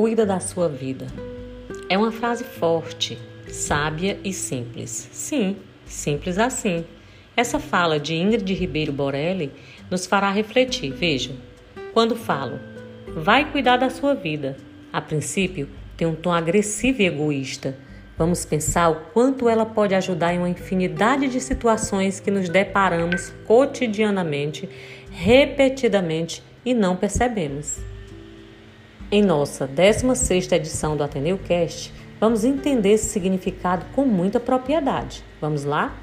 Cuida da sua vida. É uma frase forte, sábia e simples. Sim, simples assim. Essa fala de Ingrid Ribeiro Borelli nos fará refletir. Vejam, quando falo, vai cuidar da sua vida. A princípio, tem um tom agressivo e egoísta. Vamos pensar o quanto ela pode ajudar em uma infinidade de situações que nos deparamos cotidianamente, repetidamente e não percebemos. Em nossa 16ª edição do Ateneu Cast, vamos entender esse significado com muita propriedade. Vamos lá?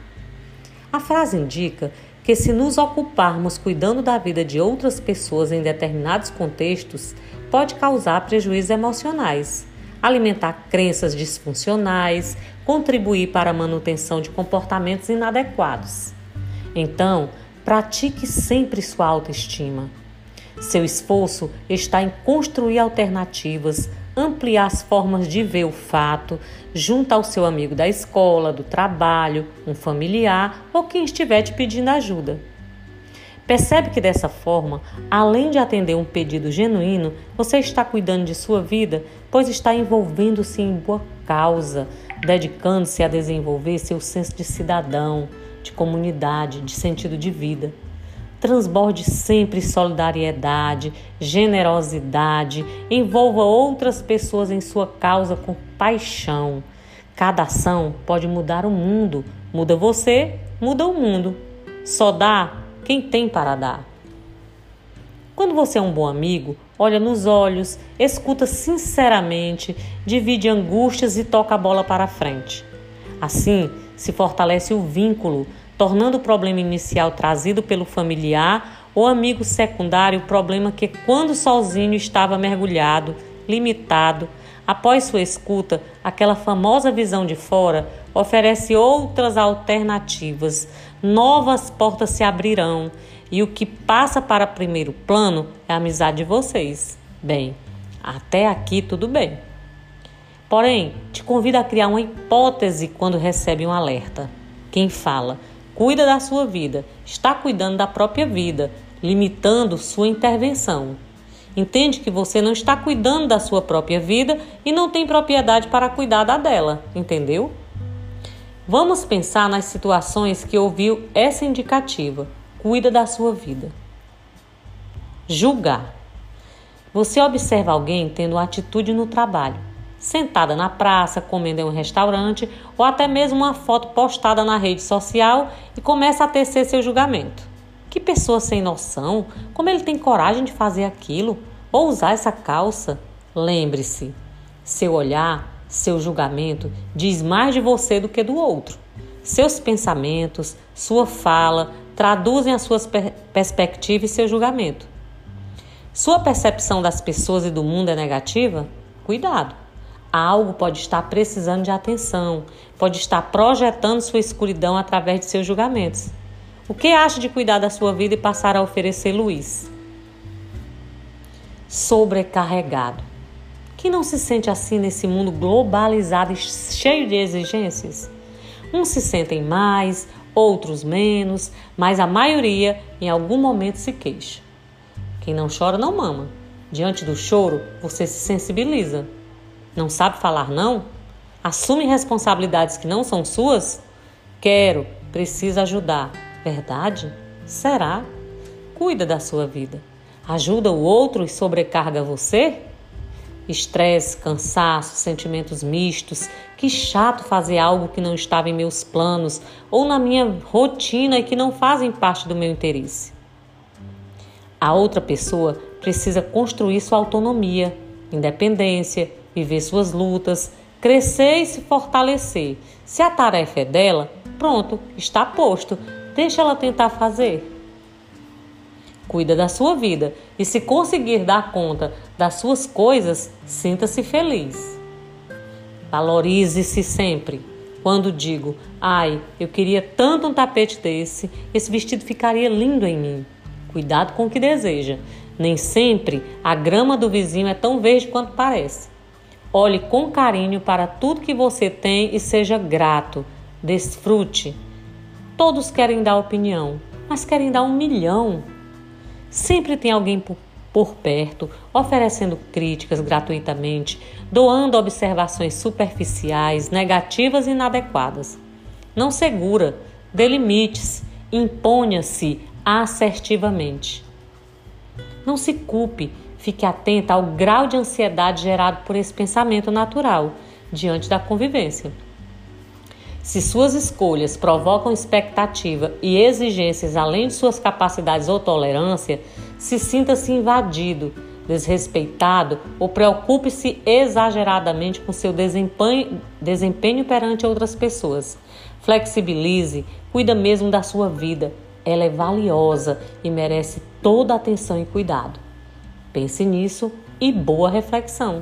A frase indica que se nos ocuparmos cuidando da vida de outras pessoas em determinados contextos, pode causar prejuízos emocionais, alimentar crenças disfuncionais, contribuir para a manutenção de comportamentos inadequados. Então, pratique sempre sua autoestima seu esforço está em construir alternativas, ampliar as formas de ver o fato, junto ao seu amigo da escola, do trabalho, um familiar ou quem estiver te pedindo ajuda. Percebe que dessa forma, além de atender um pedido genuíno, você está cuidando de sua vida, pois está envolvendo-se em boa causa, dedicando-se a desenvolver seu senso de cidadão, de comunidade, de sentido de vida. Transborde sempre solidariedade, generosidade, envolva outras pessoas em sua causa com paixão. Cada ação pode mudar o mundo. Muda você, muda o mundo. Só dá quem tem para dar. Quando você é um bom amigo, olha nos olhos, escuta sinceramente, divide angústias e toca a bola para frente. Assim, se fortalece o vínculo tornando o problema inicial trazido pelo familiar ou amigo secundário o problema que, quando sozinho estava mergulhado, limitado, após sua escuta, aquela famosa visão de fora oferece outras alternativas, novas portas se abrirão e o que passa para primeiro plano é a amizade de vocês. Bem, até aqui tudo bem. Porém, te convido a criar uma hipótese quando recebe um alerta. Quem fala? Cuida da sua vida, está cuidando da própria vida, limitando sua intervenção. Entende que você não está cuidando da sua própria vida e não tem propriedade para cuidar da dela, entendeu? Vamos pensar nas situações que ouviu essa indicativa. Cuida da sua vida. Julgar. Você observa alguém tendo atitude no trabalho sentada na praça, comendo em um restaurante ou até mesmo uma foto postada na rede social e começa a tecer seu julgamento. Que pessoa sem noção! Como ele tem coragem de fazer aquilo ou usar essa calça? Lembre-se, seu olhar, seu julgamento diz mais de você do que do outro. Seus pensamentos, sua fala traduzem as suas per perspectivas e seu julgamento. Sua percepção das pessoas e do mundo é negativa? Cuidado! Algo pode estar precisando de atenção, pode estar projetando sua escuridão através de seus julgamentos. O que acha de cuidar da sua vida e passar a oferecer Luiz? Sobrecarregado. Quem não se sente assim nesse mundo globalizado e cheio de exigências? Uns se sentem mais, outros menos, mas a maioria em algum momento se queixa. Quem não chora não mama. Diante do choro, você se sensibiliza. Não sabe falar não? Assume responsabilidades que não são suas? Quero, precisa ajudar. Verdade? Será? Cuida da sua vida. Ajuda o outro e sobrecarga você? Estresse, cansaço, sentimentos mistos. Que chato fazer algo que não estava em meus planos ou na minha rotina e que não fazem parte do meu interesse. A outra pessoa precisa construir sua autonomia, independência, viver suas lutas, crescer e se fortalecer. Se a tarefa é dela, pronto, está posto. Deixa ela tentar fazer. Cuida da sua vida e, se conseguir dar conta das suas coisas, sinta-se feliz. Valorize-se sempre. Quando digo, ai, eu queria tanto um tapete desse, esse vestido ficaria lindo em mim. Cuidado com o que deseja. Nem sempre a grama do vizinho é tão verde quanto parece. Olhe com carinho para tudo que você tem e seja grato. Desfrute. Todos querem dar opinião, mas querem dar um milhão. Sempre tem alguém por perto, oferecendo críticas gratuitamente, doando observações superficiais, negativas e inadequadas. Não segura, dê limites, imponha-se assertivamente. Não se culpe, fique atenta ao grau de ansiedade gerado por esse pensamento natural diante da convivência. Se suas escolhas provocam expectativa e exigências além de suas capacidades ou tolerância, se sinta-se invadido, desrespeitado ou preocupe-se exageradamente com seu desempenho, desempenho perante outras pessoas. Flexibilize, cuida mesmo da sua vida. Ela é valiosa e merece toda atenção e cuidado. Pense nisso e boa reflexão.